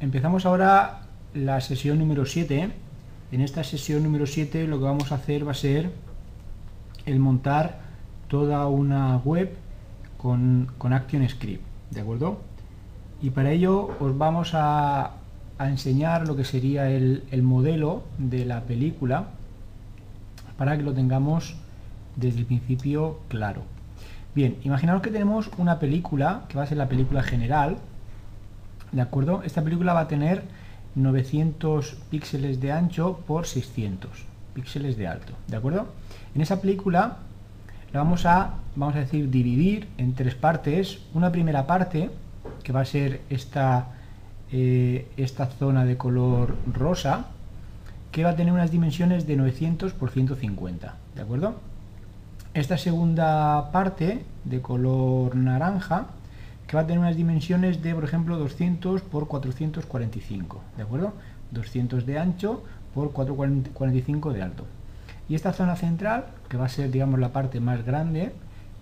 Empezamos ahora la sesión número 7. En esta sesión número 7 lo que vamos a hacer va a ser el montar toda una web con, con ActionScript, ¿de acuerdo? Y para ello os vamos a, a enseñar lo que sería el, el, modelo de la película para que lo tengamos desde el principio claro. Bien, imaginaos que tenemos una película, que va a ser la película general, ¿de acuerdo? Esta película va a tener 900 píxeles de ancho por 600 píxeles de alto, ¿de acuerdo? En esa película la vamos a, vamos a decir, dividir en tres partes. Una primera parte, que va a ser esta, eh, esta zona de color rosa, que va a tener unas dimensiones de 900 por 150, ¿de acuerdo? Esta segunda parte de color naranja, que va a tener unas dimensiones de, por ejemplo, 200 por 445, ¿de acuerdo? 200 de ancho por 445 de alto. Y esta zona central, que va a ser, digamos, la parte más grande,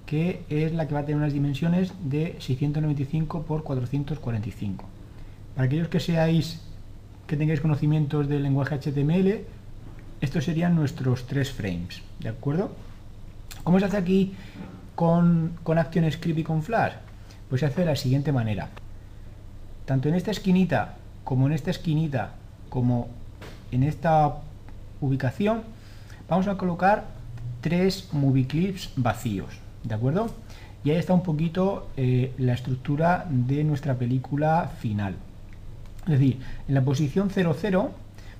que es la que va a tener unas dimensiones de 695 por 445. Para aquellos que seáis, que tengáis conocimientos del lenguaje HTML, estos serían nuestros tres frames, ¿de acuerdo? ¿Cómo se hace aquí con, con ActionScript y con Flash? Pues se hace de la siguiente manera. Tanto en esta esquinita, como en esta esquinita, como en esta ubicación, vamos a colocar tres movie clips vacíos, ¿de acuerdo? Y ahí está un poquito eh, la estructura de nuestra película final. Es decir, en la posición 00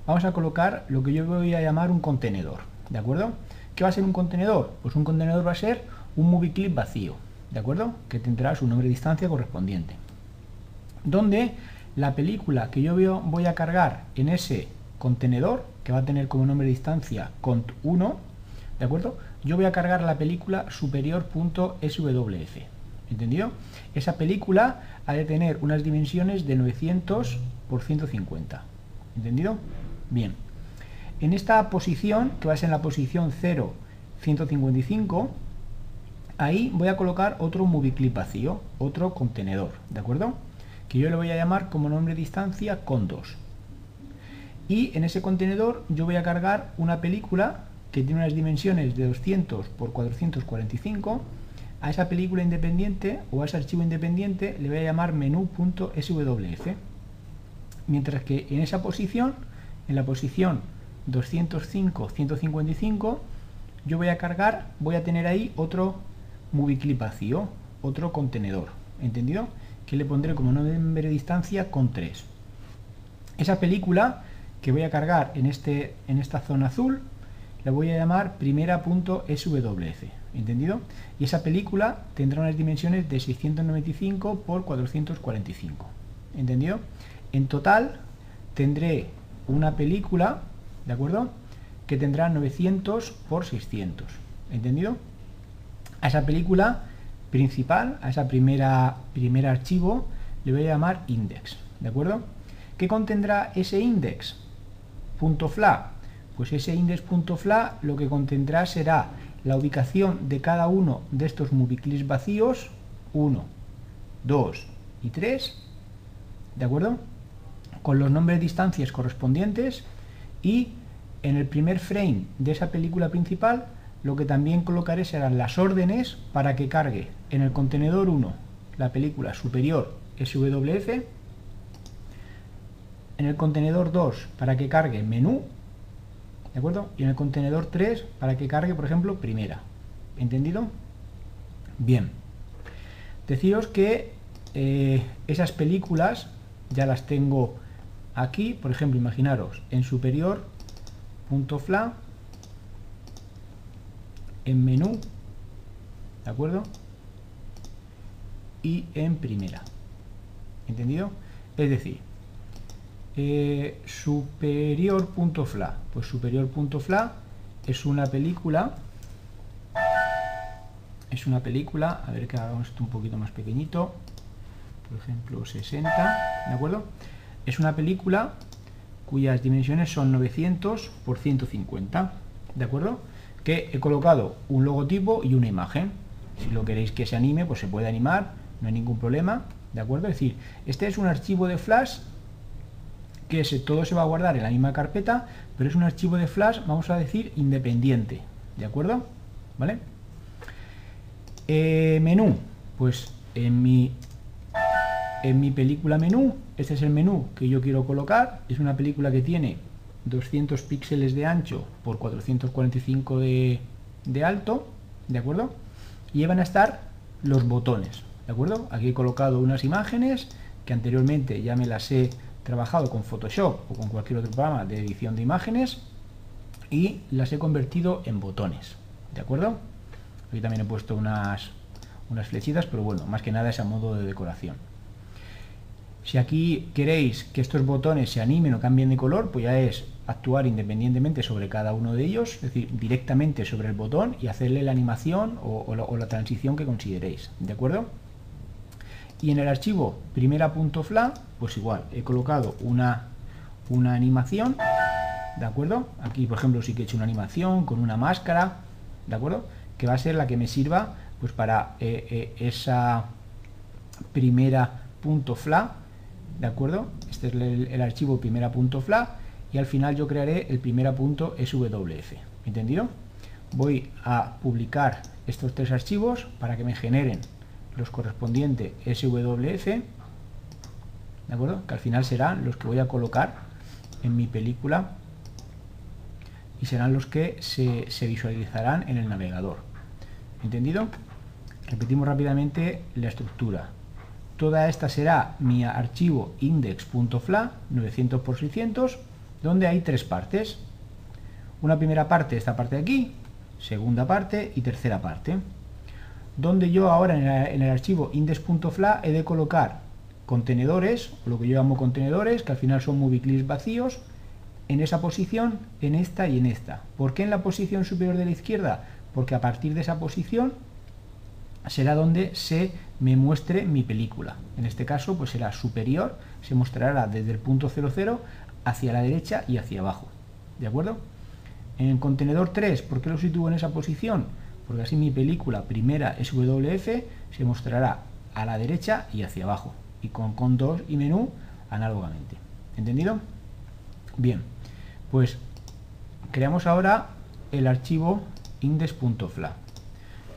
vamos a colocar lo que yo voy a llamar un contenedor, ¿de acuerdo? ¿Qué va a ser un contenedor? Pues un contenedor va a ser un movie clip vacío, ¿de acuerdo? Que tendrá su nombre de distancia correspondiente. Donde la película que yo voy a cargar en ese contenedor, que va a tener como nombre de distancia cont1, ¿de acuerdo? Yo voy a cargar la película superior.swf, ¿entendido? Esa película ha de tener unas dimensiones de 900 por 150, ¿entendido? Bien. En esta posición, que va a ser en la posición 0, 155, ahí voy a colocar otro movie clip vacío, otro contenedor, ¿de acuerdo? Que yo le voy a llamar como nombre distancia con 2. Y en ese contenedor yo voy a cargar una película que tiene unas dimensiones de 200 por 445. A esa película independiente o a ese archivo independiente le voy a llamar menú.swf. Mientras que en esa posición, en la posición 205-155, yo voy a cargar, voy a tener ahí otro movie clip vacío, otro contenedor, ¿entendido? Que le pondré como nombre de distancia con 3. Esa película que voy a cargar en, este, en esta zona azul, la voy a llamar primera.swf, ¿entendido? Y esa película tendrá unas dimensiones de 695 por 445, ¿entendido? En total tendré una película ¿de acuerdo? Que tendrá 900 por 600, ¿entendido? A esa película principal, a esa primera primer archivo, le voy a llamar index, ¿de acuerdo? ¿Qué contendrá ese index? .fla. Pues ese index.fla lo que contendrá será la ubicación de cada uno de estos movie vacíos, 1, 2 y 3, ¿de acuerdo? Con los nombres de distancias correspondientes y en el primer frame de esa película principal lo que también colocaré serán las órdenes para que cargue en el contenedor 1 la película superior SWF, en el contenedor 2 para que cargue menú, ¿de acuerdo? Y en el contenedor 3 para que cargue, por ejemplo, primera. ¿Entendido? Bien. Deciros que eh, esas películas ya las tengo aquí, por ejemplo, imaginaros, en superior punto .fla en menú, ¿de acuerdo? Y en primera. ¿Entendido? Es decir, eh, superior.fla. Pues superior.fla es una película. Es una película, a ver que hagamos esto un poquito más pequeñito. Por ejemplo, 60, ¿de acuerdo? Es una película cuyas dimensiones son 900 por 150, ¿de acuerdo? Que he colocado un logotipo y una imagen. Si lo queréis que se anime, pues se puede animar, no hay ningún problema, ¿de acuerdo? Es decir, este es un archivo de Flash que todo se va a guardar en la misma carpeta, pero es un archivo de flash, vamos a decir, independiente, ¿de acuerdo? ¿Vale? Eh, menú, pues en mi, en mi película menú, este es el menú que yo quiero colocar, es una película que tiene 200 píxeles de ancho por 445 de, de alto, ¿de acuerdo? Y van a estar los botones, ¿de acuerdo? Aquí he colocado unas imágenes que anteriormente ya me las he trabajado con Photoshop o con cualquier otro programa de edición de imágenes y las he convertido en botones, ¿de acuerdo? Aquí también he puesto unas, unas flechitas, pero bueno, más que nada es a modo de decoración. Si aquí queréis que estos botones se animen o cambien de color, pues ya es actuar independientemente sobre cada uno de ellos, es decir, directamente sobre el botón y hacerle la animación o, la, transición que consideréis, ¿de acuerdo? Y en el archivo primera.fla, pues igual, he colocado una, una animación, ¿de acuerdo? Aquí, por ejemplo, sí que he hecho una animación con una máscara, ¿de acuerdo? Que va a ser la que me sirva pues para eh, eh, esa primera punto .fla, ¿de acuerdo? Este es el, el archivo primera.fla y al final yo crearé el primera punto SWF, ¿entendido? Voy a publicar estos tres archivos para que me generen los correspondientes SWF, ¿de acuerdo? Que al final serán los que voy a colocar en mi película y serán los que se, se visualizarán en el navegador. ¿Entendido? Repetimos rápidamente la estructura. Toda esta será mi archivo index.fla 900 por 600 donde hay tres partes. Una primera parte, esta parte de aquí, segunda parte y tercera parte. Donde yo ahora en el, archivo index.fla he de colocar contenedores, lo que yo llamo contenedores, que al final son movie clips vacíos, en esa posición, en esta y en esta. ¿Por qué en la posición superior de la izquierda? Porque a partir de esa posición será donde se me muestre mi película. En este caso, pues será superior, se mostrará desde el punto 00 hacia la derecha y hacia abajo. ¿De acuerdo? En contenedor 3, ¿por qué lo sitúo en esa posición? Porque así mi película primera SWF se mostrará a la derecha y hacia abajo. Y con, con 2 y menú análogamente. ¿Entendido? Bien, pues creamos ahora el archivo index.fla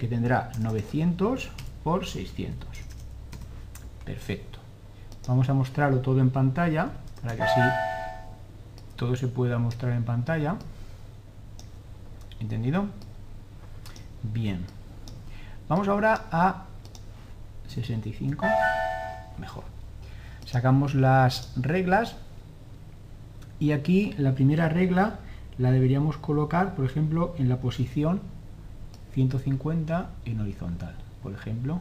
que tendrá 900 por 600. Perfecto. Vamos a mostrarlo todo en pantalla para que así todo se pueda mostrar en pantalla. ¿Entendido? Bien. Vamos ahora a 65. Mejor. Sacamos las reglas. Y aquí la primera regla la deberíamos colocar, por ejemplo, en la posición 150 en horizontal. Por ejemplo,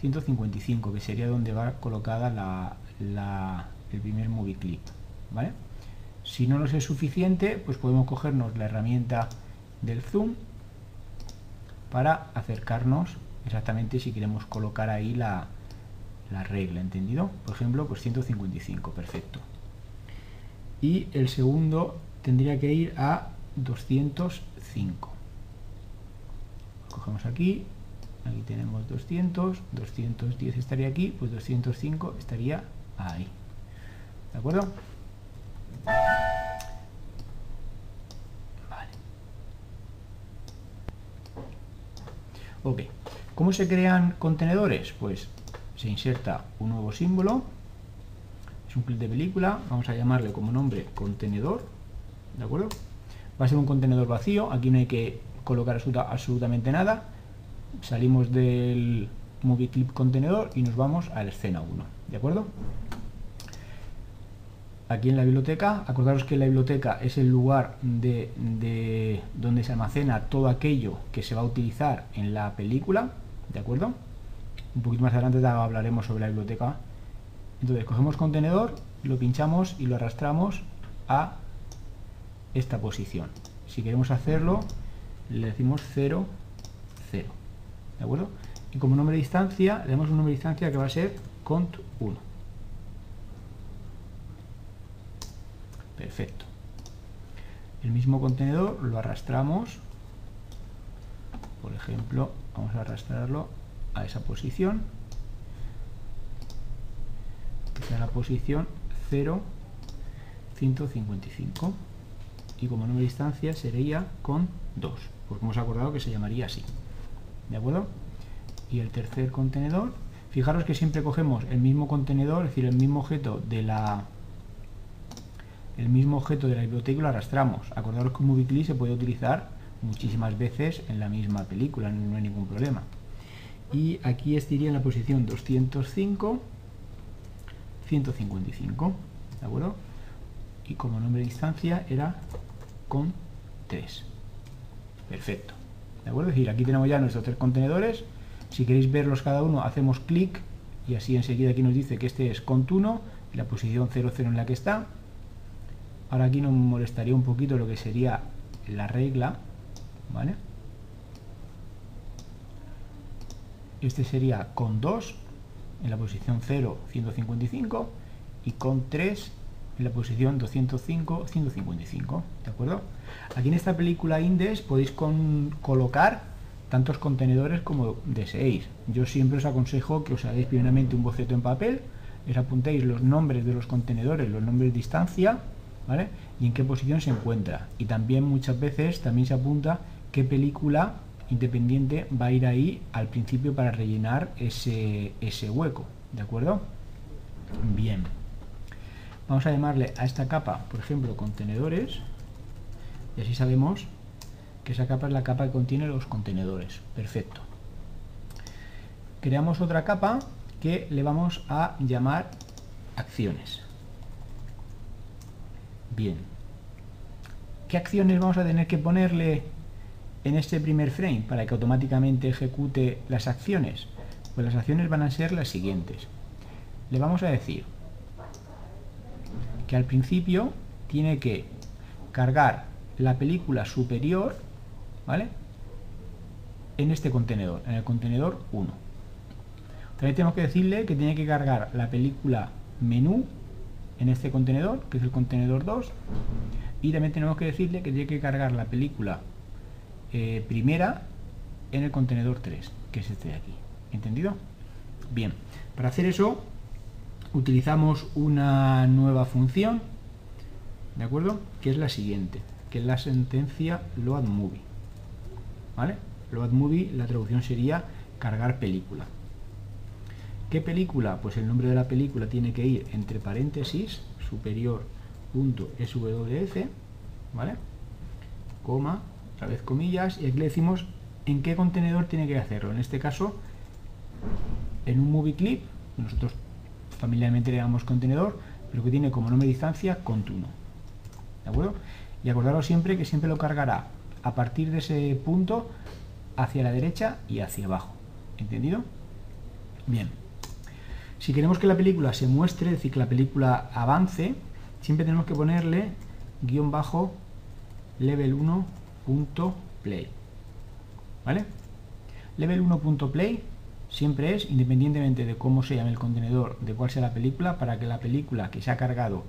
155, que sería donde va colocada la, el primer movie clip. ¿Vale? Si no nos es suficiente, pues podemos cogernos la herramienta del zoom para acercarnos exactamente si queremos colocar ahí la, la regla, ¿entendido? Por ejemplo, pues 155, perfecto. Y el segundo tendría que ir a 205. Cogemos aquí, aquí tenemos 200, 210 estaría aquí, pues 205 estaría ahí. ¿De acuerdo? Vale. Ok. ¿Cómo se crean contenedores? Pues se inserta un nuevo símbolo. Es un clip de película. Vamos a llamarle como nombre contenedor. ¿De acuerdo? Va a ser un contenedor vacío. Aquí no hay que colocar absolutamente nada. Salimos del movie clip contenedor y nos vamos a la escena 1. ¿De acuerdo? aquí en la biblioteca. Acordaros que la biblioteca es el lugar de, donde se almacena todo aquello que se va a utilizar en la película, ¿de acuerdo? Un poquito más adelante hablaremos sobre la biblioteca. Entonces cogemos contenedor, lo pinchamos y lo arrastramos a esta posición. Si queremos hacerlo, le decimos 0, 0. ¿De acuerdo? Y como nombre de instancia, le damos un nombre de instancia que va a ser cont1. Perfecto. El mismo contenedor lo arrastramos, por ejemplo, vamos a arrastrarlo a esa posición, que sea la posición 0, 155 y como número de distancia sería con 2 porque hemos acordado que se llamaría así ¿de acuerdo? y el tercer contenedor fijaros que siempre cogemos el mismo contenedor es decir, el mismo objeto de la el mismo objeto de la biblioteca y lo arrastramos acordaros que un movie se puede utilizar muchísimas veces en la misma película no hay ningún problema y aquí estaría en la posición 205 155 ¿de acuerdo? y como nombre de distancia era con 3 perfecto. ¿de acuerdo? decir, aquí tenemos ya nuestros tres contenedores. Si queréis verlos cada uno hacemos clic y así enseguida aquí nos dice que este es cont1 y la posición 00 en la que está. Ahora aquí nos molestaría un poquito lo que sería la regla este sería con 2 en la posición 0 155 y con 3 en la posición 205 155 ¿de acuerdo? aquí en esta película Index podéis colocar tantos contenedores como deseéis yo siempre os aconsejo que os hagáis primeramente un boceto en papel os apuntéis los nombres de los contenedores los nombres de distancia ¿vale? y en qué posición se encuentra y también muchas veces también se apunta qué película independiente va a ir ahí al principio para rellenar ese, ese hueco, ¿de acuerdo? Bien. Vamos a llamarle a esta capa, por ejemplo, contenedores, y así sabemos que esa capa es la capa que contiene los contenedores. Perfecto. Creamos otra capa que le vamos a llamar acciones. Bien. ¿Qué acciones vamos a tener que ponerle en este primer frame para que automáticamente ejecute las acciones? Pues las acciones van a ser las siguientes. Le vamos a decir que al principio tiene que cargar la película superior, ¿vale? En este contenedor, en el contenedor 1. También tenemos que decirle que tiene que cargar la película menú en este contenedor, que es el contenedor 2. Y también tenemos que decirle que tiene que cargar la película eh, primera en el contenedor 3, que es este de aquí. ¿Entendido? Bien, para hacer eso utilizamos una nueva función, ¿de acuerdo? Que es la siguiente, que es la sentencia loadMovie. ¿Vale? LoadMovie, la traducción sería cargar película. ¿Qué película? Pues el nombre de la película tiene que ir entre paréntesis superior punto swf, ¿vale? Coma, otra vez comillas, y aquí le decimos en qué contenedor tiene que hacerlo. En este caso, en un movie clip, nosotros familiarmente le damos contenedor, pero que tiene como nombre de distancia contuno. ¿De acuerdo? Y acordaros siempre que siempre lo cargará a partir de ese punto hacia la derecha y hacia abajo. ¿Entendido? Bien. Si queremos que la película se muestre, es decir, que la película avance, siempre tenemos que ponerle guion bajo level 1.play. ¿Vale? Level 1.play siempre es, independientemente de cómo se llame el contenedor, de cuál sea la película, para que la película que se ha cargado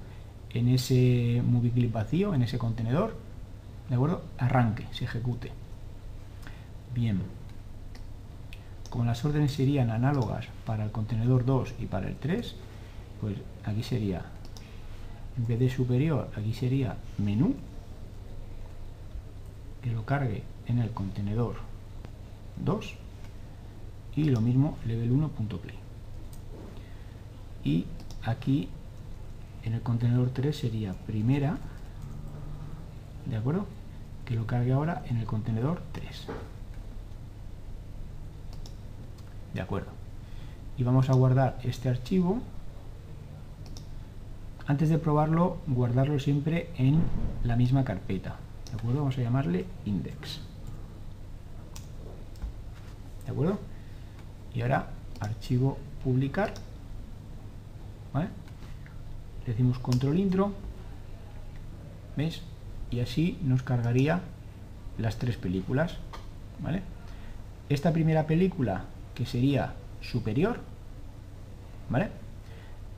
en ese movie clip vacío, en ese contenedor, ¿de acuerdo? Arranque, se ejecute. Bien como las órdenes serían análogas para el contenedor 2 y para el 3, pues aquí sería, en vez de superior, aquí sería menú, que lo cargue en el contenedor 2 y lo mismo level 1.play. Y aquí en el contenedor 3 sería primera, ¿de acuerdo? Que lo cargue ahora en el contenedor 3. de acuerdo y vamos a guardar este archivo antes de probarlo guardarlo siempre en la misma carpeta de acuerdo vamos a llamarle index de acuerdo y ahora archivo publicar ¿vale? le decimos control intro ¿ves? y así nos cargaría las tres películas ¿vale? esta primera película que sería superior, ¿vale?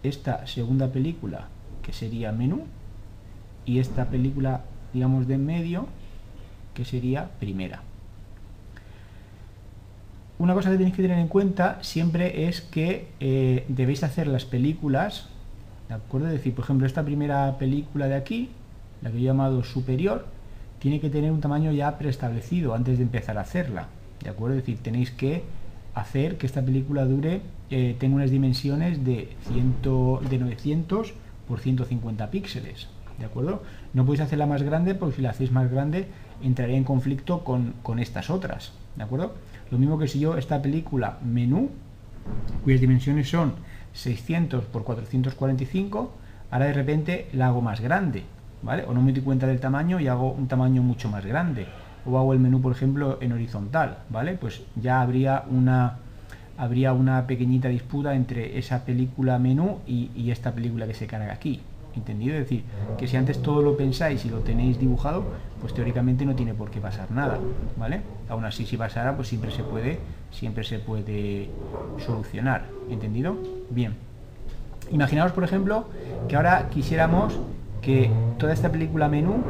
Esta segunda película, que sería menú, y esta película, digamos, de en medio, que sería primera. Una cosa que tenéis que tener en cuenta siempre es que eh, debéis hacer las películas, ¿De acuerdo? Es decir, por ejemplo, esta primera película de aquí, la que he llamado superior, tiene que tener un tamaño ya preestablecido antes de empezar a hacerla. ¿De acuerdo? Es decir, tenéis que hacer que esta película dure, eh, tenga unas dimensiones de, 100, de 900 por 150 píxeles. ¿De acuerdo? No podéis hacerla más grande porque si la hacéis más grande entraría en conflicto con, con estas otras. ¿De acuerdo? Lo mismo que si yo esta película menú, cuyas dimensiones son 600 por 445, ahora de repente la hago más grande, ¿vale? O no me doy cuenta del tamaño y hago un tamaño mucho más grande. O hago el menú, por ejemplo, en horizontal, ¿vale? Pues ya habría una habría una pequeñita disputa entre esa película menú y, y esta película que se carga aquí. ¿Entendido? Es decir, que si antes todo lo pensáis y lo tenéis dibujado, pues teóricamente no tiene por qué pasar nada, ¿vale? Aún así, si pasara, pues siempre se puede, siempre se puede solucionar, ¿entendido? Bien. Imaginaos, por ejemplo, que ahora quisiéramos que toda esta película menú,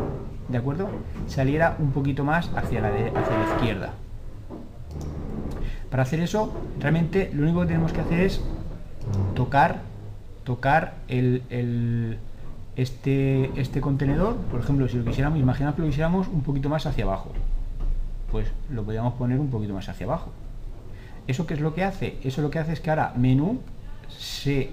¿de acuerdo? Saliera un poquito más hacia la, hacia la izquierda. Para hacer eso, realmente lo único que tenemos que hacer es tocar, tocar el, este, este contenedor, por ejemplo, si lo quisiéramos, imaginad que lo quisiéramos un poquito más hacia abajo, pues lo podríamos poner un poquito más hacia abajo. ¿Eso qué es lo que hace? Eso lo que hace es que ahora menú se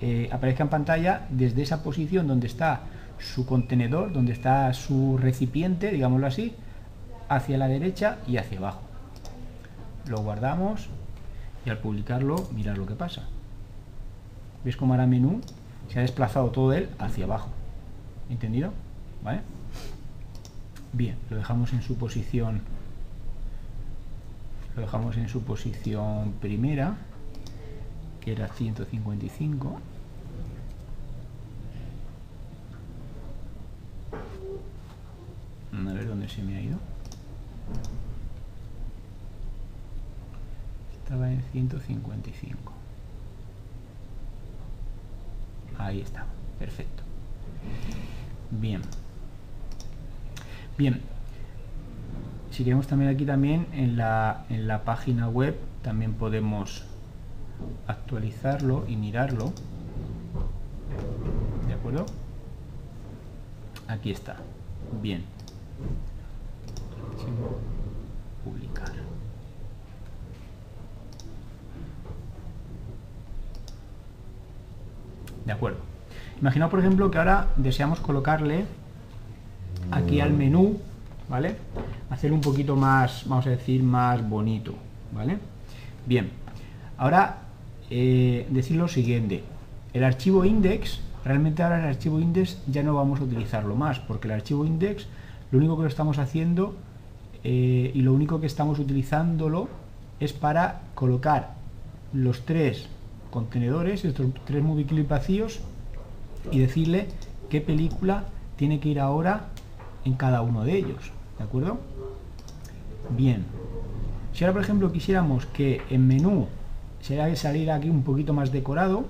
eh, aparezca en pantalla desde esa posición donde está su contenedor, donde está su recipiente, digámoslo así, hacia la derecha y hacia abajo. Lo guardamos y al publicarlo, mirad lo que pasa. ¿Veis cómo ahora menú se ha desplazado todo él hacia abajo? ¿Entendido? ¿Vale? Bien, lo dejamos en su posición lo dejamos en su posición primera que era 155 a ver dónde se me ha ido estaba en 155 ahí está perfecto. Bien. Bien. Si queremos también aquí también en la, en la página web también podemos actualizarlo y mirarlo. De acuerdo aquí está. Bien. Publicar de acuerdo. Imaginaos por ejemplo que ahora deseamos colocarle aquí al menú vale hacer un poquito más vamos a decir más bonito vale bien. Ahora eh, decir lo siguiente. El archivo index realmente ahora el archivo index ya no vamos a utilizarlo más porque el archivo index lo único que lo estamos haciendo eh, y lo único que estamos utilizándolo es para colocar los tres contenedores, estos tres movie y decirle qué película tiene que ir ahora en cada uno de ellos, ¿de acuerdo? Bien, si ahora por ejemplo quisiéramos que en menú se salir aquí un poquito más decorado,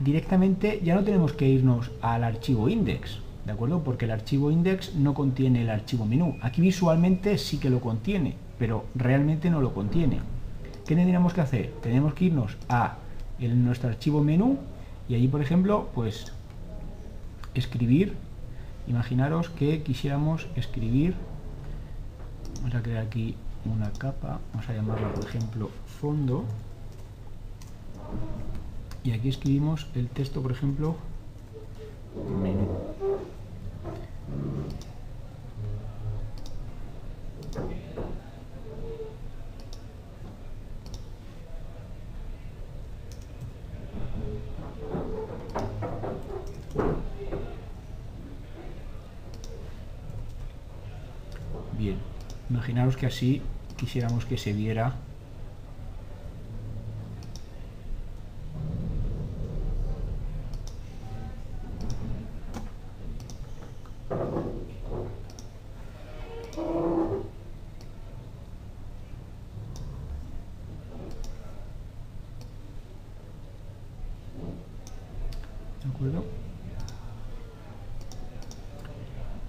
directamente ya no tenemos que irnos al archivo index, ¿de acuerdo? Porque el archivo index no contiene el archivo menú. Aquí visualmente sí que lo contiene, pero realmente no lo contiene. ¿Qué tendríamos que hacer? Tenemos que irnos a nuestro archivo menú y allí, por ejemplo, pues escribir. Imaginaros que quisiéramos escribir, vamos a crear aquí una capa, vamos a llamarla, por ejemplo, fondo y aquí escribimos el texto, por ejemplo, menú. Bien, imaginaros que así quisiéramos que se viera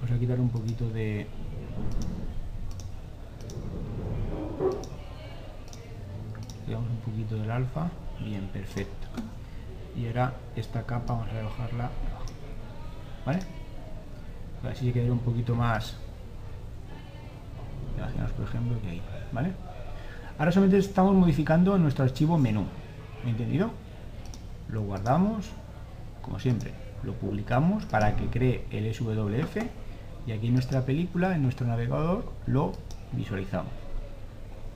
Vamos a quitar un poquito de... Quitamos un poquito del alfa. Bien, perfecto. y ahora capa vamos a bajarla ¿vale? así quedaría un poquito más imaginaos por ejemplo ¿vale? ahora solamente estamos modificando nuestro archivo menú entendido? lo guardamos como siempre lo publicamos para que cree el SWF y aquí nuestra película, en nuestro navegador, lo visualizamos.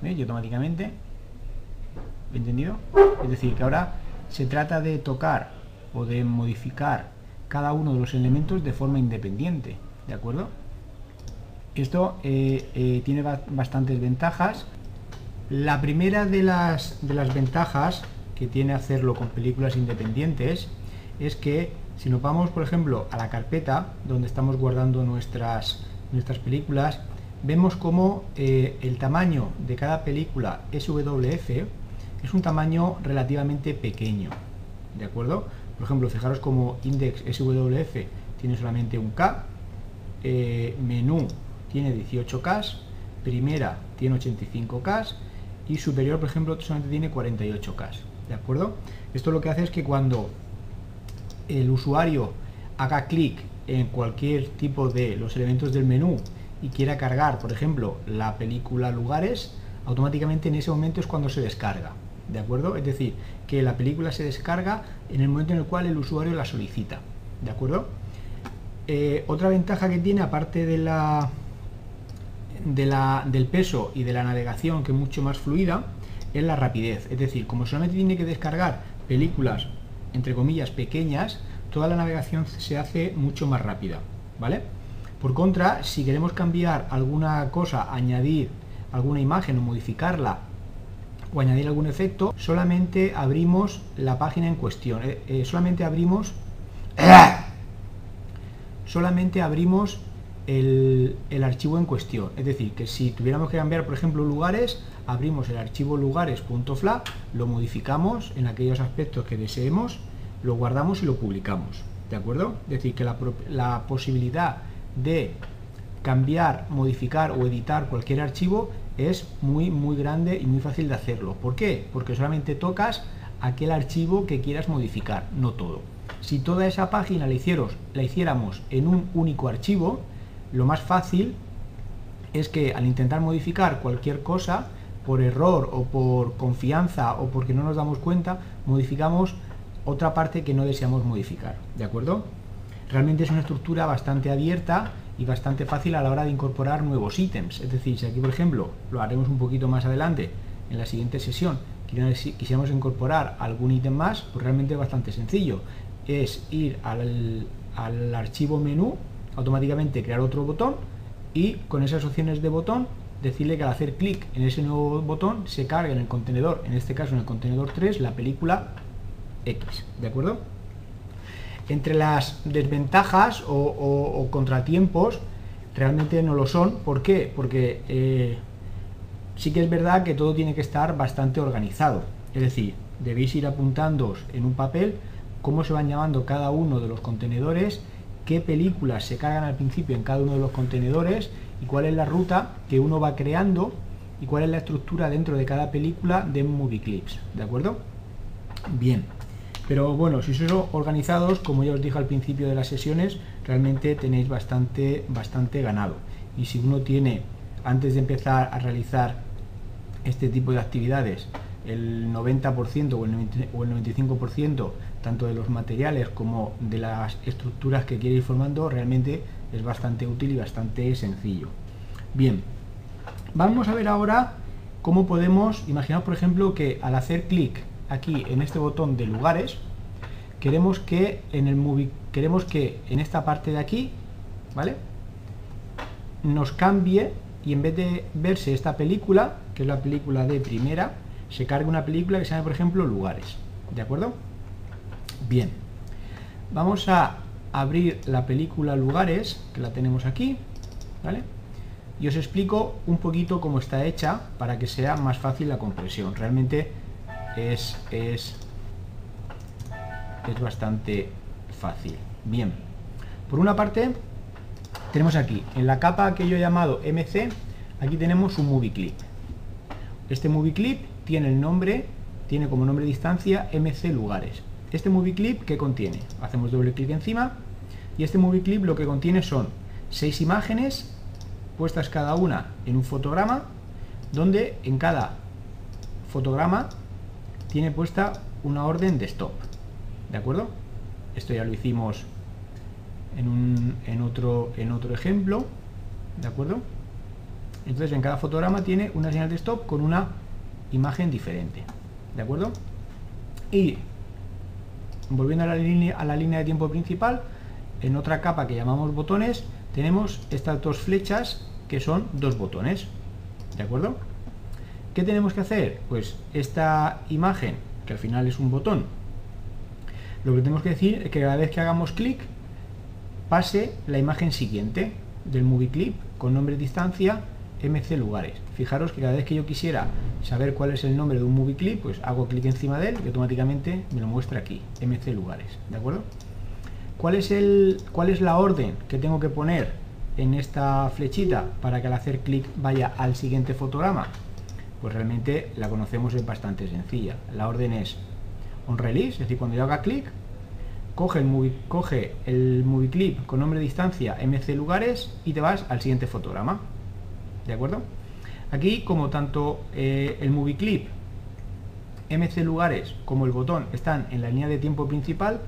¿Veis? Y automáticamente, ¿entendido? Es decir, que ahora se trata de tocar o de modificar cada uno de los elementos de forma independiente, ¿de acuerdo? Esto eh, eh, tiene bastantes ventajas. La primera de las, de las ventajas que tiene hacerlo con películas independientes es que si nos vamos, por ejemplo, a la carpeta donde estamos guardando nuestras, nuestras películas, vemos como eh, el tamaño de cada película SWF es un tamaño relativamente pequeño, ¿de acuerdo? Por ejemplo, fijaros como index SWF tiene solamente un K, eh, menú tiene 18K, primera tiene 85K y superior, por ejemplo, solamente tiene 48K, ¿de acuerdo? Esto lo que hace es que cuando el usuario haga clic en cualquier tipo de los elementos del menú y quiera cargar, por ejemplo, la película lugares, automáticamente en ese momento es cuando se descarga. ¿De acuerdo? Es decir, que la película se descarga en el momento en el cual el usuario la solicita. ¿De acuerdo? Eh, otra ventaja que tiene, aparte de la, de la, del peso y de la navegación, que es mucho más fluida, es la rapidez. Es decir, como solamente tiene que descargar películas entre comillas, pequeñas, toda la navegación se hace mucho más rápida, ¿vale? Por contra, si queremos cambiar alguna cosa, añadir alguna imagen o modificarla o añadir algún efecto, solamente abrimos la página en cuestión, eh, eh, solamente abrimos solamente abrimos el, el, archivo en cuestión. Es decir, que si tuviéramos que cambiar, por ejemplo, lugares, abrimos el archivo lugares.fla, lo modificamos en aquellos aspectos que deseemos, lo guardamos y lo publicamos. ¿De acuerdo? Es decir, que la, la posibilidad de cambiar, modificar o editar cualquier archivo es muy muy grande y muy fácil de hacerlo. ¿Por qué? Porque solamente tocas aquel archivo que quieras modificar, no todo. Si toda esa página la, la hiciéramos en un único archivo, lo más fácil es que al intentar modificar cualquier cosa, por error o por confianza o porque no nos damos cuenta, modificamos otra parte que no deseamos modificar, ¿de acuerdo? Realmente es una estructura bastante abierta y bastante fácil a la hora de incorporar nuevos ítems. Es decir, si aquí, por ejemplo, lo haremos un poquito más adelante, en la siguiente sesión, quisiéramos incorporar algún ítem más, pues realmente es bastante sencillo. Es ir al, al archivo menú, automáticamente crear otro botón y con esas opciones de botón decirle que al hacer clic en ese nuevo botón se carga en el contenedor, en este caso en el contenedor 3, la película X, ¿de acuerdo? Entre las desventajas o, contratiempos, realmente no lo son. ¿Por qué? Porque eh, sí que es verdad que todo tiene que estar bastante organizado. Es decir, debéis ir apuntando en un papel cómo se van llamando cada uno de los contenedores, qué películas se cargan al principio en cada uno de los contenedores y cuál es la ruta que uno va creando y cuál es la estructura dentro de cada película de Movie Clips. ¿De acuerdo? Bien. Pero bueno, si sois organizados, como ya os dije al principio de las sesiones, realmente tenéis bastante, bastante ganado. Y si uno tiene, antes de empezar a realizar este tipo de actividades, el 90% o el 95% tanto de los materiales como de las estructuras que quiere ir formando, realmente es bastante útil y bastante sencillo. Bien, vamos a ver ahora cómo podemos, imaginaos por ejemplo que al hacer clic aquí en este botón de lugares, queremos que en el movie, queremos que en esta parte de aquí, ¿vale? Nos cambie y en vez de verse esta película, que es la película de primera, se cargue una película que se llama, por ejemplo, lugares. ¿De acuerdo? Bien. Vamos a abrir la película lugares, que la tenemos aquí, ¿vale? Y os explico un poquito cómo está hecha para que sea más fácil la compresión. Realmente es, es, es bastante fácil. Bien, por una parte tenemos aquí, en la capa que yo he llamado MC, aquí tenemos un movie clip. Este movie clip tiene el nombre, tiene como nombre distancia MC lugares. este movie clip que contiene, hacemos doble clic encima y este movie clip lo que contiene son seis imágenes puestas cada una en un fotograma donde en cada fotograma tiene puesta una orden de stop ¿de acuerdo? esto ya lo hicimos en, un, en, otro, en otro ejemplo ¿de acuerdo? entonces en cada fotograma tiene una señal de stop con una imagen diferente ¿de acuerdo? y volviendo a la línea, a la línea de tiempo principal en otra capa que llamamos botones tenemos estas dos flechas que son dos botones ¿de acuerdo? ¿Qué tenemos que hacer? pues esta imagen que al final es un botón lo que tenemos que decir es que cada vez que hagamos clic pase la imagen siguiente del movie clip con nombre distancia MC lugares. Fijaros que cada vez que yo quisiera saber cuál es el nombre de un movie clip, pues hago clic encima de él y automáticamente me lo muestra aquí, MC lugares, ¿de acuerdo? ¿Cuál es, el, ¿Cuál es la orden que tengo que poner en esta flechita para que al hacer clic vaya al siguiente fotograma? Pues realmente la conocemos, es bastante sencilla. La orden es on release, es decir, cuando yo haga clic, coge el, movie, coge el movie clip con nombre de distancia MC lugares y te vas al siguiente fotograma. ¿De acuerdo? Aquí, como tanto eh, el movie clip, MC lugares como el botón están en la línea de tiempo principal,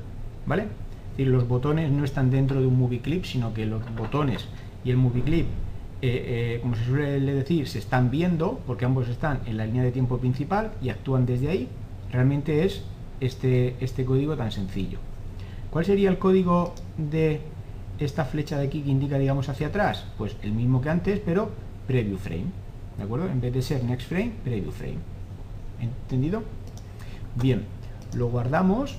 ¿vale? Es decir, los botones no están dentro de un movie clip, sino que los botones y el movie clip, eh, eh, como se suele decir, se están viendo, porque ambos están en la línea de tiempo principal y actúan desde ahí. Realmente es este, este código tan sencillo. ¿Cuál sería el código de esta flecha de aquí que indica, digamos, hacia atrás? Pues el mismo que antes, pero preview frame. ¿De acuerdo? En vez de ser next frame, preview frame. ¿Entendido? Bien, lo guardamos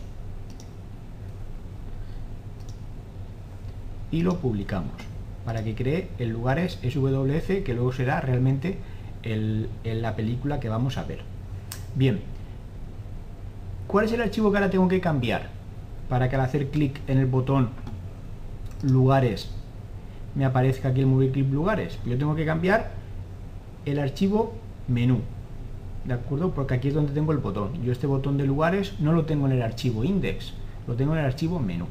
y lo publicamos para que cree el lugares SWF que luego será realmente el, la película que vamos a ver. Bien, ¿cuál es el archivo que ahora tengo que cambiar? para que al hacer clic en el botón lugares me aparezca aquí el movie clip lugares. Yo tengo que cambiar el archivo menú. ¿De acuerdo? Porque aquí es donde tengo el botón. Yo este botón de lugares no lo tengo en el archivo index, lo tengo en el archivo menú.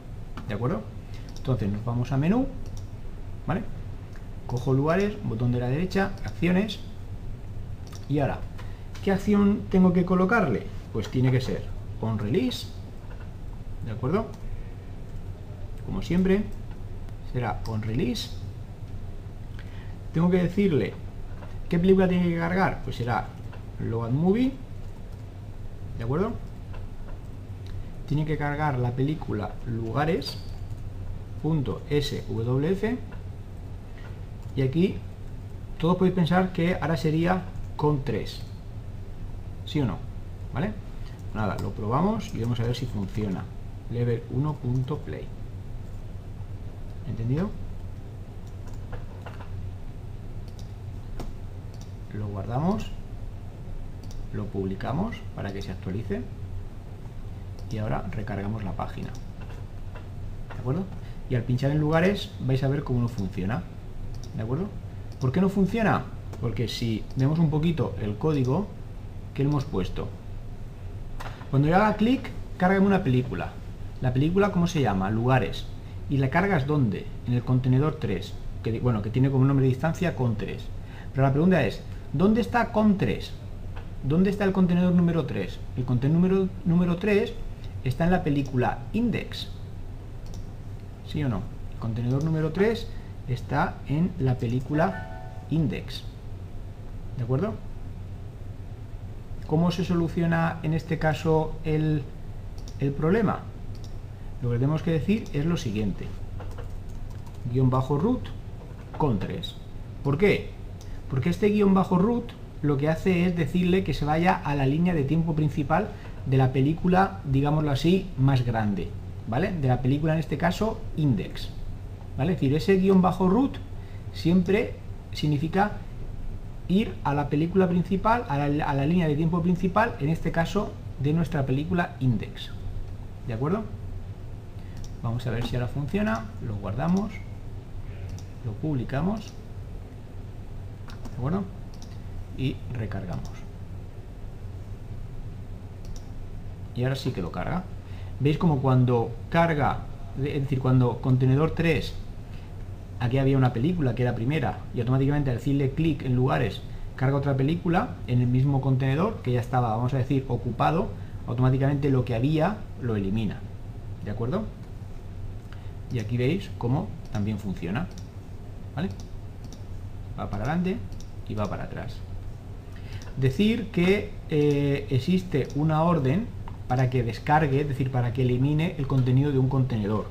¿De acuerdo? Entonces nos vamos a menú, ¿vale? Cojo lugares, botón de la derecha, acciones. Y ahora, ¿qué acción tengo que colocarle? Pues tiene que ser on release ¿de acuerdo? Como siempre, será on release. Tengo que decirle qué película tiene que cargar, pues será load movie, ¿de acuerdo? Tiene que cargar la película lugares.swf y aquí todos podéis pensar que ahora sería con 3 ¿sí o no? ¿vale? nada, lo probamos y vamos a ver si funciona level 1.play. ¿Entendido? Lo guardamos, lo publicamos para que se actualice y ahora recargamos la página. ¿De acuerdo? Y al pinchar en lugares vais a ver cómo no funciona. ¿De acuerdo? ¿Por qué no funciona? Porque si vemos un poquito el código que hemos puesto, cuando yo haga clic, carga una película. La película, ¿cómo se llama? Lugares. ¿Y la cargas dónde? En el contenedor 3, que, bueno, que tiene como nombre de distancia con 3. Pero la pregunta es, ¿dónde está con 3? ¿Dónde está el contenedor número 3? El contenedor número, número 3 está en la película Index. ¿Sí o no? El contenedor número 3 está en la película Index. ¿De acuerdo? ¿Cómo se soluciona en este caso el, el problema? lo que tenemos que decir es lo siguiente. Guión bajo root con 3. ¿Por qué? Porque este guion bajo root lo que hace es decirle que se vaya a la línea de tiempo principal de la película, digámoslo así, más grande. ¿Vale? De la película en este caso, index. Es decir, ese guion bajo root siempre significa ir a la película principal, a la, a la línea de tiempo principal, en este caso de nuestra película index. ¿De acuerdo? Vamos a ver si ahora funciona. Lo guardamos. Lo publicamos. ¿De acuerdo? Y recargamos. Y ahora sí que lo carga. veis como cuando carga, es decir, cuando contenedor 3, aquí había una película que era primera, y automáticamente al decirle clic en lugares, carga otra película en el mismo contenedor que ya estaba, vamos a decir, ocupado, automáticamente lo que había lo elimina. ¿De acuerdo? Y aquí veis cómo también funciona. ¿Vale? Va para adelante y va para atrás. Decir que eh, existe una orden para que descargue, es decir, para que elimine el contenido de un contenedor,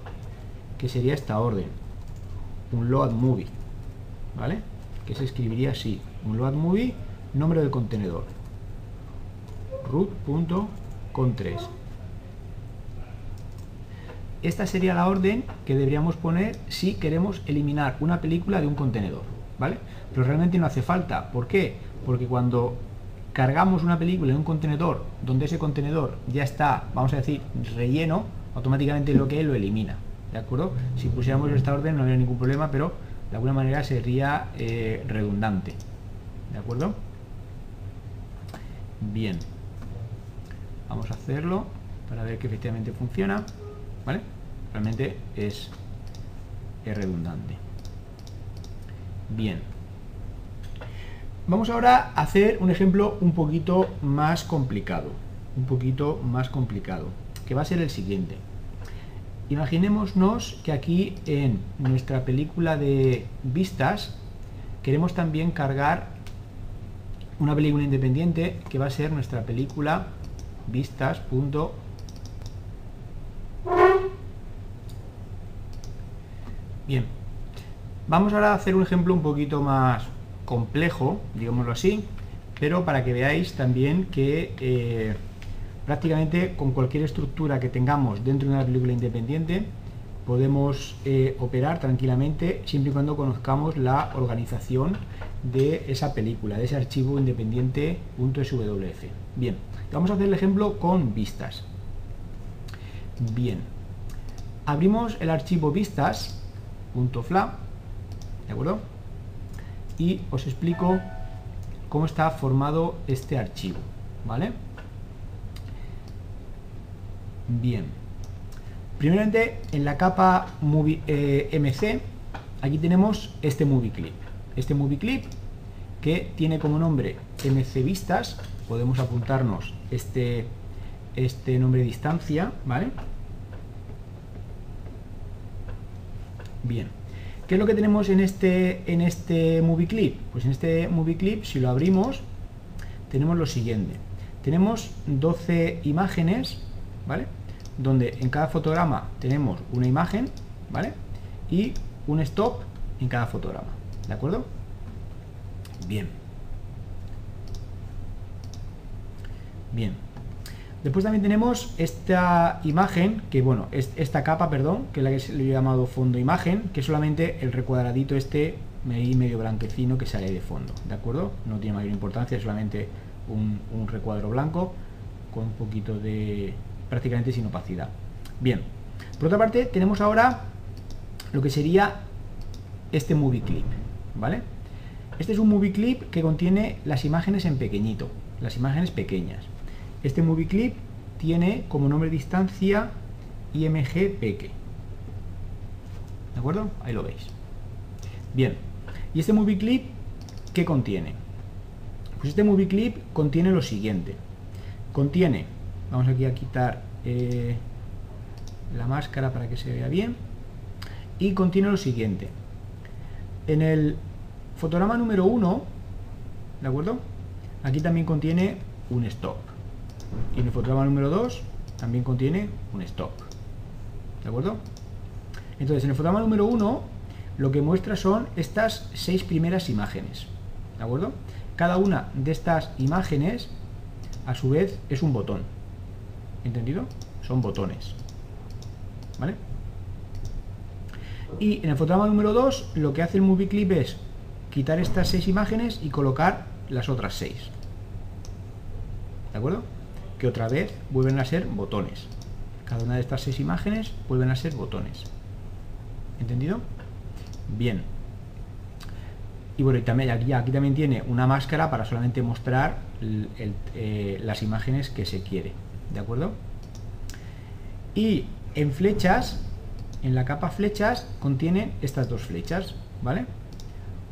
que sería esta orden, un load movie, ¿vale? Que se escribiría así, un load movie, nombre del contenedor, root.con3. Esta sería la orden que deberíamos poner si queremos eliminar una película de un contenedor, ¿vale? Pero realmente no hace falta, ¿por qué? Porque cuando cargamos una película en un contenedor donde ese contenedor ya está, vamos a decir, relleno, automáticamente lo que lo elimina. ¿De acuerdo? Si pusiéramos esta orden no habría ningún problema, pero de alguna manera sería eh, redundante. ¿De acuerdo? Bien. Vamos a hacerlo para ver que efectivamente funciona. ¿Vale? Realmente es, es redundante. Bien. Vamos ahora a hacer un ejemplo un poquito más complicado. Un poquito más complicado. Que va a ser el siguiente. Imaginémonos que aquí en nuestra película de vistas queremos también cargar una película independiente que va a ser nuestra película vistas. Bien, vamos ahora a hacer un ejemplo un poquito más complejo, digámoslo así, pero para que veáis también que eh, prácticamente con cualquier estructura que tengamos dentro de una película independiente podemos eh, operar tranquilamente siempre y cuando conozcamos la organización de esa película, de ese archivo independiente .swf. Bien, vamos a hacer el ejemplo con vistas. Bien, abrimos el archivo vistas.fla, ¿de acuerdo? y os explico cómo está formado este archivo, ¿vale? Bien. Primeramente, en la capa movie, eh, MC, aquí tenemos este movie clip. Este movie clip que tiene como nombre MC Vistas, podemos apuntarnos este, este nombre de distancia, ¿vale? Bien. ¿Qué es lo que tenemos en este, en este movie clip? Pues en este movie clip, si lo abrimos, tenemos lo siguiente. Tenemos 12 imágenes, ¿vale? Donde en cada fotograma tenemos una imagen, ¿vale? Y un stop en cada fotograma, ¿de acuerdo? Bien. Bien. Después también tenemos esta imagen, que bueno, es esta capa, perdón, que es la que le he llamado fondo imagen, que es solamente el recuadradito este medio blanquecino que sale de fondo, ¿de acuerdo? No tiene mayor importancia, es solamente un, un recuadro blanco con un poquito de... prácticamente sin opacidad. Bien, por otra parte tenemos ahora lo que sería este movie clip, ¿vale? Este es un movie clip que contiene las imágenes en pequeñito, las imágenes pequeñas. Este movie clip tiene como nombre de instancia img peque. ¿De acuerdo? Ahí lo veis. Bien. ¿Y este movie clip qué contiene? Pues este movie clip contiene lo siguiente. Contiene, vamos aquí a quitar eh, la máscara para que se vea bien. Y contiene lo siguiente. En el fotograma número 1, ¿de acuerdo? Aquí también contiene un stop. Y en el fotograma número 2 también contiene un stop. ¿De acuerdo? Entonces, en el fotograma número 1 lo que muestra son estas seis primeras imágenes. ¿De acuerdo? Cada una de estas imágenes, a su vez, es un botón. ¿Entendido? Son botones. ¿Vale? Y en el fotograma número 2 lo que hace el movie clip es quitar estas seis imágenes y colocar las otras seis. ¿De acuerdo? que otra vez vuelven a ser botones. Cada una de estas seis imágenes vuelven a ser botones. ¿Entendido? Bien. Y bueno, y también, aquí, también tiene una máscara para solamente mostrar eh, las imágenes que se quiere. ¿De acuerdo? Y en flechas, en la capa flechas, contiene estas dos flechas, ¿vale?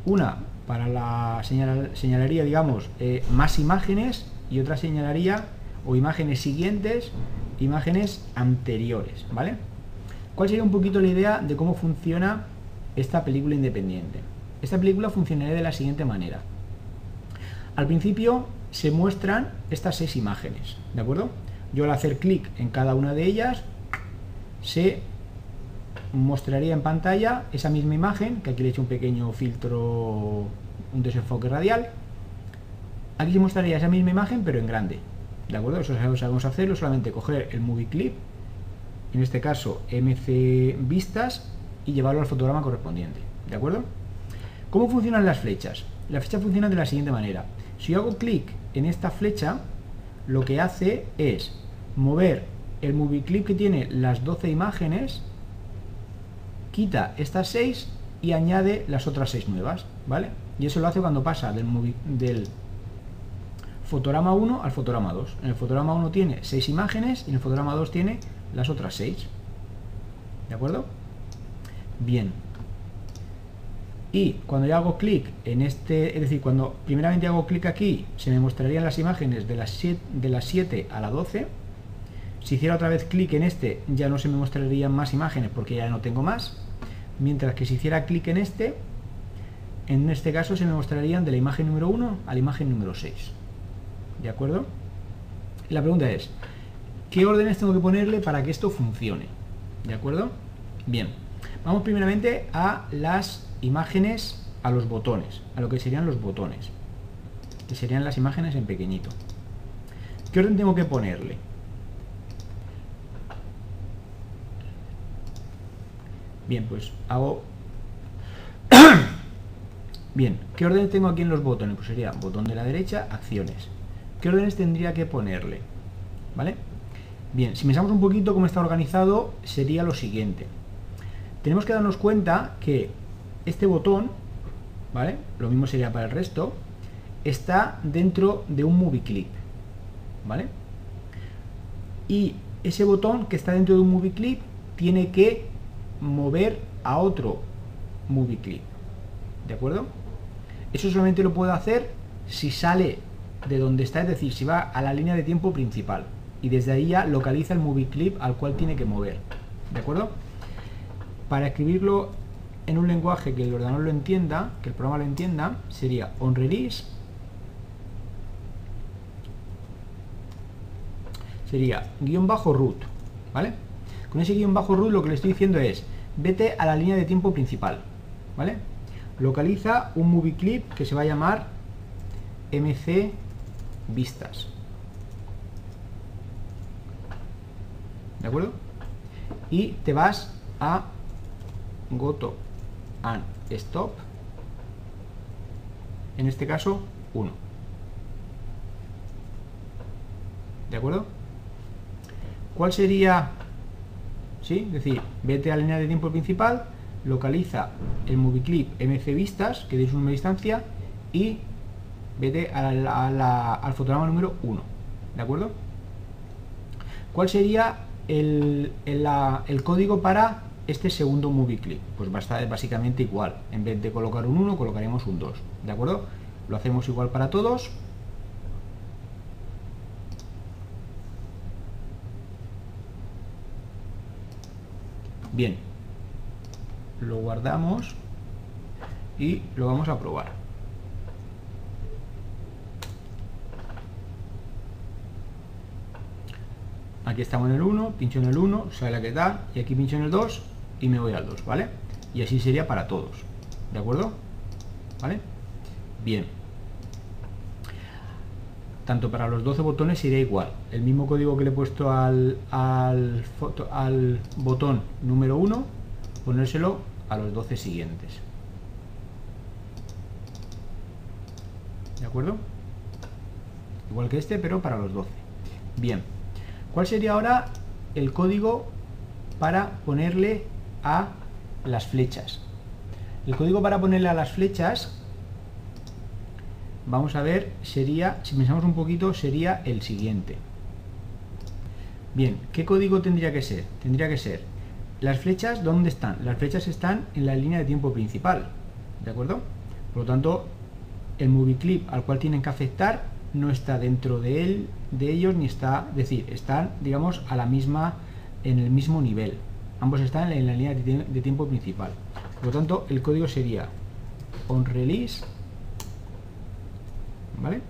Una para la señalaría, digamos, eh, más imágenes y otra señalaría o imágenes siguientes, imágenes anteriores, ¿vale? ¿Cuál sería un poquito la idea de cómo funciona esta película independiente? Esta película funcionaría de la siguiente manera. Al principio se muestran estas seis imágenes, ¿de acuerdo? Yo al hacer clic en cada una de ellas, se mostraría en pantalla esa misma imagen, que aquí le he hecho un pequeño filtro, un desenfoque radial. Aquí se mostraría esa misma imagen, pero en grande. ¿De acuerdo? Eso sabemos hacerlo, solamente coger el movie clip, en este caso MC vistas, y llevarlo al fotograma correspondiente. ¿De acuerdo? ¿Cómo funcionan las flechas? Las flechas funcionan de la siguiente manera. Si yo hago clic en esta flecha, lo que hace es mover el movie clip que tiene las 12 imágenes, quita estas 6 y añade las otras 6 nuevas, ¿vale? Y eso lo hace cuando pasa del, del fotograma 1 al fotograma 2. En el fotograma 1 tiene 6 imágenes y en el fotograma 2 tiene las otras 6. ¿De acuerdo? Bien. Y cuando yo hago clic en este, es decir, cuando primeramente hago clic aquí, se me mostrarían las imágenes de las 7, de las 7 a la 12. Si hiciera otra vez clic en este, ya no se me mostrarían más imágenes porque ya no tengo más. Mientras que si hiciera clic en este, en este caso se me mostrarían de la imagen número 1 a la imagen número 6. ¿De acuerdo? La pregunta es, ¿qué órdenes tengo que ponerle para que esto funcione? ¿De acuerdo? Bien, vamos primeramente a las imágenes, a los botones, a lo que serían los botones, que serían las imágenes en pequeñito. ¿Qué orden tengo que ponerle? Bien, pues hago... Bien, ¿qué orden tengo aquí en los botones? Pues sería botón de la derecha, acciones. ¿Qué órdenes tendría que ponerle? ¿Vale? Bien, si pensamos un poquito cómo está organizado, sería lo siguiente. Tenemos que darnos cuenta que este botón, ¿vale? Lo mismo sería para el resto, está dentro de un movie clip, ¿vale? Y ese botón que está dentro de un movie clip tiene que mover a otro movie clip, ¿de acuerdo? Eso solamente lo puedo hacer si sale de donde está, es decir, si va a la línea de tiempo principal y desde ahí ya localiza el movie clip al cual tiene que mover, ¿de acuerdo? Para escribirlo en un lenguaje que el ordenador lo entienda, que el programa lo entienda, sería on release sería guion bajo root, ¿vale? Con ese guion bajo root lo que le estoy diciendo es vete a la línea de tiempo principal, ¿vale? Localiza un movie clip que se va a llamar mc vistas. ¿De acuerdo? Y te vas a goto and stop. En este caso, 1. ¿De acuerdo? ¿Cuál sería? ¿Sí? Es decir, vete a la línea de tiempo principal, localiza el movie clip mc vistas, que deis una distancia, y vete al fotograma número 1. ¿De acuerdo? ¿Cuál sería el, el, código para este segundo movie clip? Pues va a estar básicamente igual. En vez de colocar un 1, colocaremos un 2. ¿De acuerdo? Lo hacemos igual para todos. Bien. Lo guardamos y lo vamos a probar. aquí estamos en el 1, pincho en el 1, sale la que da, y aquí pincho en el 2 y me voy al 2, ¿vale? Y así sería para todos, ¿de acuerdo? ¿Vale? Bien. Tanto para los 12 botones sería igual. El mismo código que le he puesto al, al, al botón número 1, ponérselo a los 12 siguientes. ¿De acuerdo? Igual que este, pero para los 12. Bien. ¿Cuál sería ahora el código para ponerle a las flechas? El código para ponerle a las flechas, vamos a ver, sería, si pensamos un poquito, sería el siguiente. Bien, ¿qué código tendría que ser? Tendría que ser las flechas, ¿dónde están? Las flechas están en la línea de tiempo principal, ¿de acuerdo? Por lo tanto, el movie clip al cual tienen que afectar no está dentro de él, de ellos, ni está, es decir, están, digamos, a la misma, en el mismo nivel. Ambos están en la línea de tiempo principal. Por lo tanto, el código sería on release, ¿vale?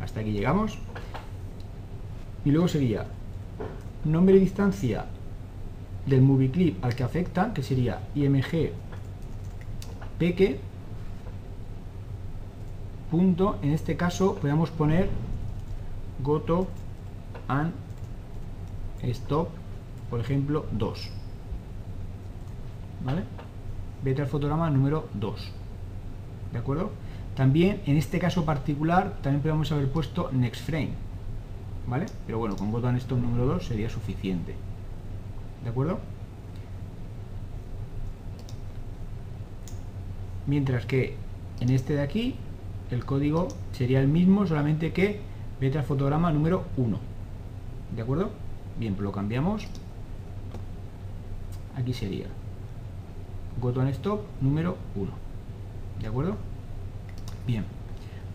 Hasta aquí llegamos. Y luego sería nombre y distancia del movie clip al que afecta, que sería img peque punto, en este caso podemos poner goto and stop, por ejemplo, 2. ¿Vale? Al fotograma número 2. ¿De acuerdo? También, en este caso particular, también podemos haber puesto next frame. ¿Vale? Pero bueno, con and stop número 2 sería suficiente. ¿De acuerdo? Mientras que en este de aquí el código sería el mismo, solamente que vete al fotograma número 1. ¿De acuerdo? Bien, pues lo cambiamos. Aquí sería go to stop número 1. ¿De acuerdo? Bien,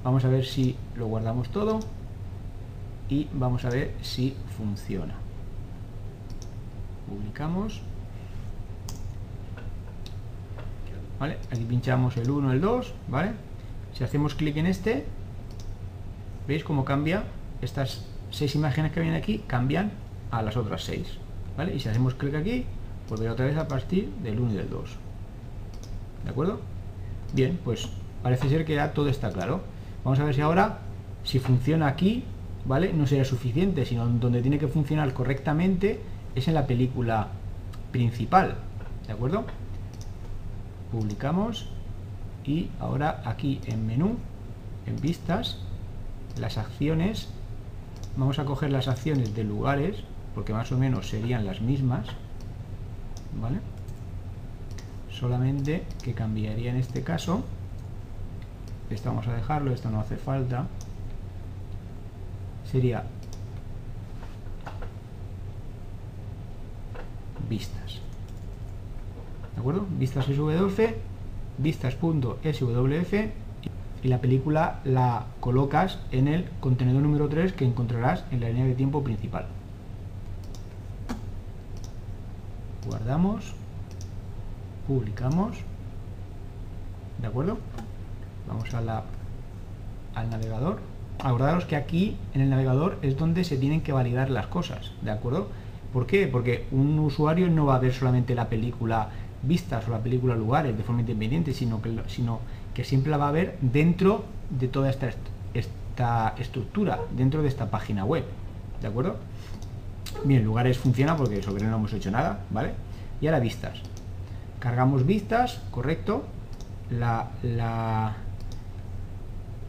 vamos a ver si lo guardamos todo y vamos a ver si funciona. Publicamos. ¿Vale? Aquí pinchamos el 1, el 2, ¿vale? Si hacemos clic en este, ¿veis cómo cambia? Estas seis imágenes que vienen aquí cambian a las otras seis. ¿vale? Y si hacemos clic aquí, pues otra vez a partir del 1 y del 2. ¿De acuerdo? Bien, pues parece ser que ya todo está claro. Vamos a ver si ahora, si funciona aquí, ¿vale? No sería suficiente, sino donde tiene que funcionar correctamente es en la película principal. ¿De acuerdo? Publicamos y ahora aquí en menú en vistas las acciones vamos a coger las acciones de lugares porque más o menos serían las mismas ¿vale? solamente que cambiaría en este caso esto vamos a dejarlo, esto no hace falta sería vistas ¿de acuerdo? vistas SWF vistas.swf y la película la colocas en el contenedor número 3 que encontrarás en la línea de tiempo principal. Guardamos, publicamos, ¿de acuerdo? Vamos a la, al navegador. Acordaros que aquí en el navegador es donde se tienen que validar las cosas, ¿de acuerdo? ¿Por qué? Porque un usuario no va a ver solamente la película vistas o la película lugares de forma independiente, sino que, sino que siempre la va a ver dentro de toda esta, esta estructura, dentro de esta página web. ¿De acuerdo? Bien, lugares funciona porque sobre no hemos hecho nada, ¿vale? Y ahora vistas. Cargamos vistas, correcto. La, la,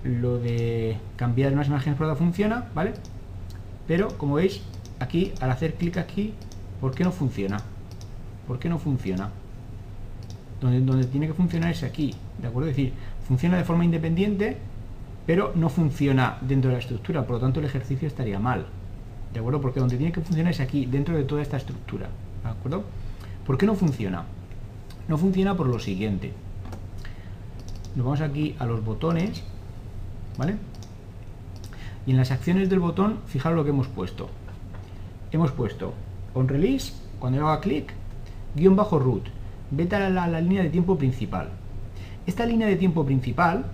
lo de cambiar unas imágenes por otra funciona, ¿vale? Pero, como veis, aquí, al hacer clic aquí, ¿por qué no funciona? ¿Por qué no funciona? donde, tiene que funcionar es aquí, ¿de acuerdo? Es decir, funciona de forma independiente, pero no funciona dentro de la estructura, por lo tanto el ejercicio estaría mal, ¿de acuerdo? Porque donde tiene que funcionar es aquí, dentro de toda esta estructura, ¿de acuerdo? ¿Por qué no funciona? No funciona por lo siguiente. Nos vamos aquí a los botones, ¿vale? Y en las acciones del botón, fijaros lo que hemos puesto. Hemos puesto on release, cuando yo haga clic, guion bajo root vete a la, línea de tiempo principal. Esta línea de tiempo principal,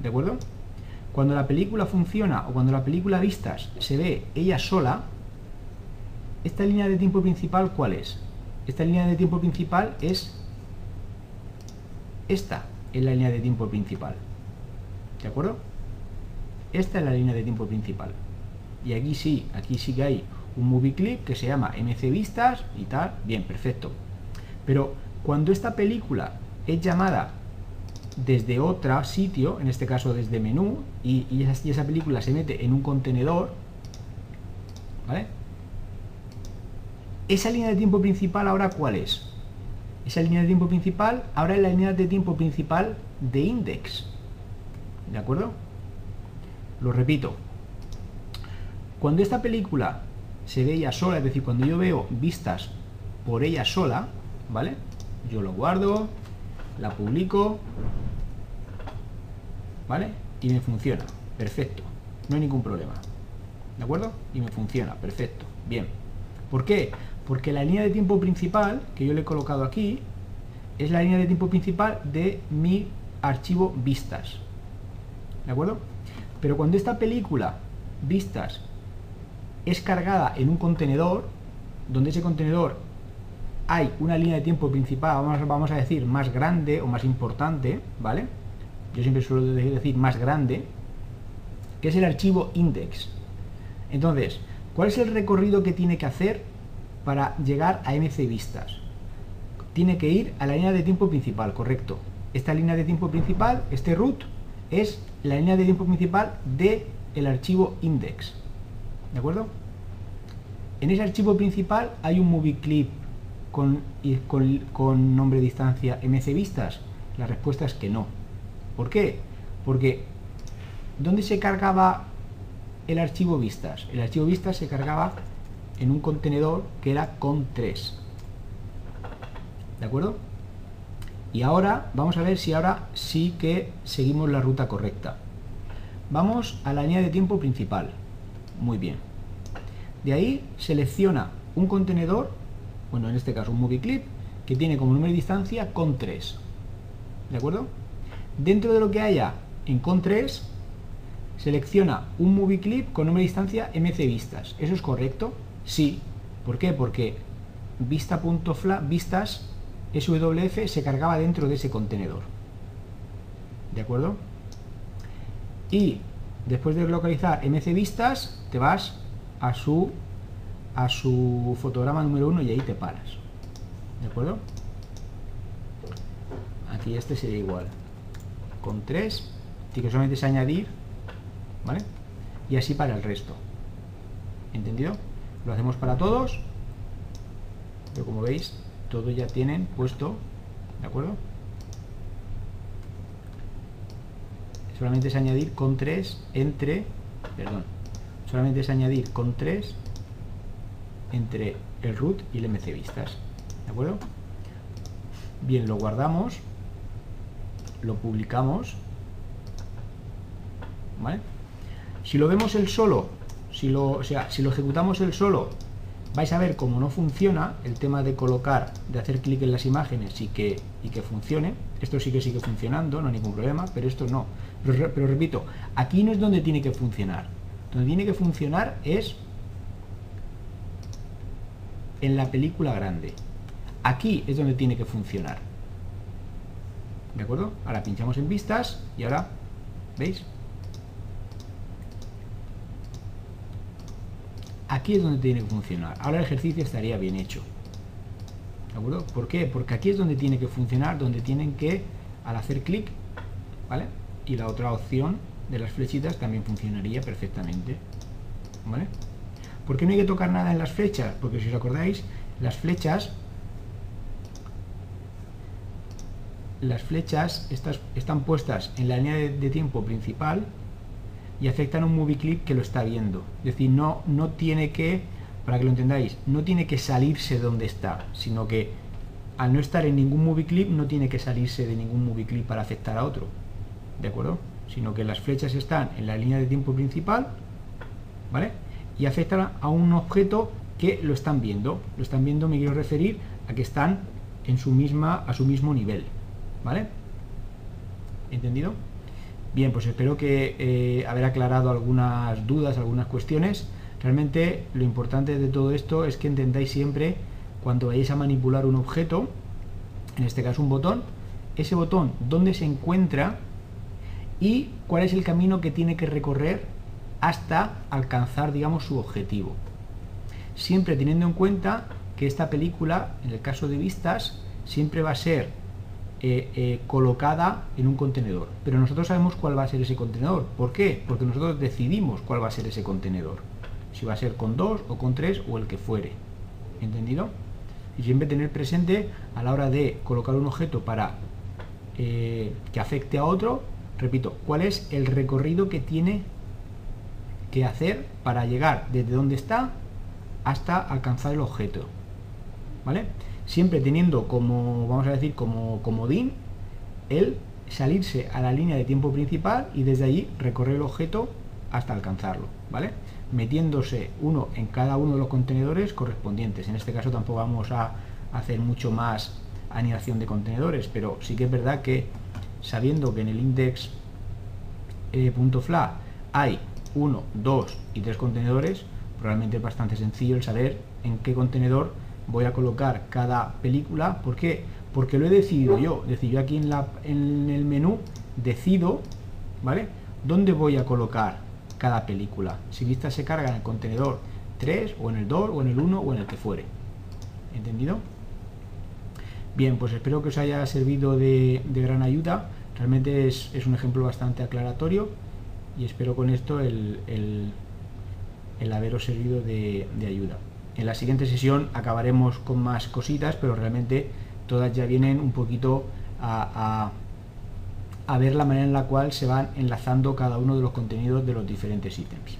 ¿de acuerdo? Cuando la película funciona o cuando la película vistas se ve ella sola, esta línea de tiempo principal, ¿cuál es? Esta línea de tiempo principal es esta, es la línea de tiempo principal. ¿De acuerdo? Esta es la línea de tiempo principal. Y aquí sí, aquí sí que hay un movie clip que se llama MC Vistas y tal. Bien, perfecto. Pero cuando esta película es llamada desde otro sitio, en este caso desde menú, y, esa, película se mete en un contenedor, ¿vale? Esa línea de tiempo principal ahora ¿cuál es? Esa línea de tiempo principal ahora es la línea de tiempo principal de index. ¿De acuerdo? Lo repito. Cuando esta película se ve ella sola, es decir, cuando yo veo vistas por ella sola, ¿vale? Yo lo guardo, la publico, ¿vale? Y me funciona, perfecto, no hay ningún problema, ¿de acuerdo? Y me funciona, perfecto, bien. ¿Por qué? Porque la línea de tiempo principal, que yo le he colocado aquí, es la línea de tiempo principal de mi archivo vistas, ¿de acuerdo? Pero cuando esta película, vistas, es cargada en un contenedor, donde ese contenedor hay una línea de tiempo principal, vamos, vamos a decir, más grande o más importante, ¿vale? Yo siempre suelo decir más grande, que es el archivo index. Entonces, ¿cuál es el recorrido que tiene que hacer para llegar a MC Vistas? Tiene que ir a la línea de tiempo principal, correcto. Esta línea de tiempo principal, este root, es la línea de tiempo principal del el archivo index. ¿De acuerdo? En ese archivo principal hay un movie clip con, con, nombre distancia MC vistas? La respuesta es que no. ¿Por qué? Porque ¿dónde se cargaba el archivo vistas? El archivo vistas se cargaba en un contenedor que era con 3. ¿De acuerdo? Y ahora vamos a ver si ahora sí que seguimos la ruta correcta. Vamos a la línea de tiempo principal. Muy bien. De ahí selecciona un contenedor bueno, en este caso un movie clip, que tiene como número de distancia con 3. ¿De acuerdo? Dentro de lo que haya en con 3, selecciona un movie clip con número de distancia mc vistas. ¿Eso es correcto? Sí. ¿Por qué? Porque vista.fla vistas swf se cargaba dentro de ese contenedor. ¿De acuerdo? Y después de localizar mc vistas, te vas a su a su fotograma número 1 y ahí te paras. ¿De acuerdo? Aquí este sería igual. Con 3, que solamente es añadir, ¿vale? Y así para el resto. ¿Entendido? Lo hacemos para todos. Pero como veis, todos ya tienen puesto, ¿de acuerdo? Solamente es añadir con 3 entre, perdón, solamente es añadir con 3 entre el root y el mc vistas ¿de acuerdo? bien, lo guardamos lo publicamos ¿vale? si lo vemos el solo si lo, o sea, si lo ejecutamos el solo vais a ver cómo no funciona el tema de colocar, de hacer clic en las imágenes y que, y que funcione esto sí que sigue funcionando, no hay ningún problema pero esto no, pero, pero repito aquí no es donde tiene que funcionar donde tiene que funcionar es en la película grande. Aquí es donde tiene que funcionar. ¿De acuerdo? Ahora pinchamos en vistas y ahora, ¿veis? Aquí es donde tiene que funcionar. Ahora el ejercicio estaría bien hecho. ¿De acuerdo? ¿Por qué? Porque aquí es donde tiene que funcionar, donde tienen que, al hacer clic, ¿vale? Y la otra opción de las flechitas también funcionaría perfectamente. ¿Vale? ¿Por qué no hay que tocar nada en las flechas? Porque si os acordáis, las flechas las flechas estas, están puestas en la línea de, tiempo principal y afectan a un movie clip que lo está viendo. Es decir, no, no tiene que, para que lo entendáis, no tiene que salirse de donde está, sino que al no estar en ningún movie clip no tiene que salirse de ningún movie clip para afectar a otro. ¿De acuerdo? Sino que las flechas están en la línea de tiempo principal, ¿vale? y afecta a un objeto que lo están viendo. Lo están viendo, me quiero referir a que están en su misma, a su mismo nivel. ¿Vale? ¿Entendido? Bien, pues espero que eh, haber aclarado algunas dudas, algunas cuestiones. Realmente lo importante de todo esto es que entendáis siempre cuando vayáis a manipular un objeto, en este caso un botón, ese botón dónde se encuentra y cuál es el camino que tiene que recorrer hasta alcanzar, digamos, su objetivo. Siempre teniendo en cuenta que esta película, en el caso de vistas, siempre va a ser eh, eh, colocada en un contenedor. Pero nosotros sabemos cuál va a ser ese contenedor. ¿Por qué? Porque nosotros decidimos cuál va a ser ese contenedor. Si va a ser con dos o con tres o el que fuere. ¿Entendido? Y siempre tener presente a la hora de colocar un objeto para eh, que afecte a otro, repito, cuál es el recorrido que tiene que hacer para llegar desde donde está hasta alcanzar el objeto. ¿Vale? Siempre teniendo como, vamos a decir, como comodín el salirse a la línea de tiempo principal y desde allí recorrer el objeto hasta alcanzarlo, ¿vale? Metiéndose uno en cada uno de los contenedores correspondientes. En este caso tampoco vamos a hacer mucho más anidación de contenedores, pero sí que es verdad que sabiendo que en el index eh, hay uno, dos y tres contenedores, probablemente es bastante sencillo el saber en qué contenedor voy a colocar cada película. ¿Por qué? Porque lo he decidido yo. Es decir, yo aquí en, la, en el menú decido, ¿vale? ¿Dónde voy a colocar cada película? Si vista se carga en el contenedor 3 o en el 2 o en el 1 o en el que fuere. ¿Entendido? Bien, pues espero que os haya servido de, gran ayuda. Realmente es, un ejemplo bastante aclaratorio y espero con esto el, el, haberos servido de, ayuda. En la siguiente sesión acabaremos con más cositas, pero realmente todas ya vienen un poquito a, ver la manera en la cual se van enlazando cada uno de los contenidos de los diferentes ítems.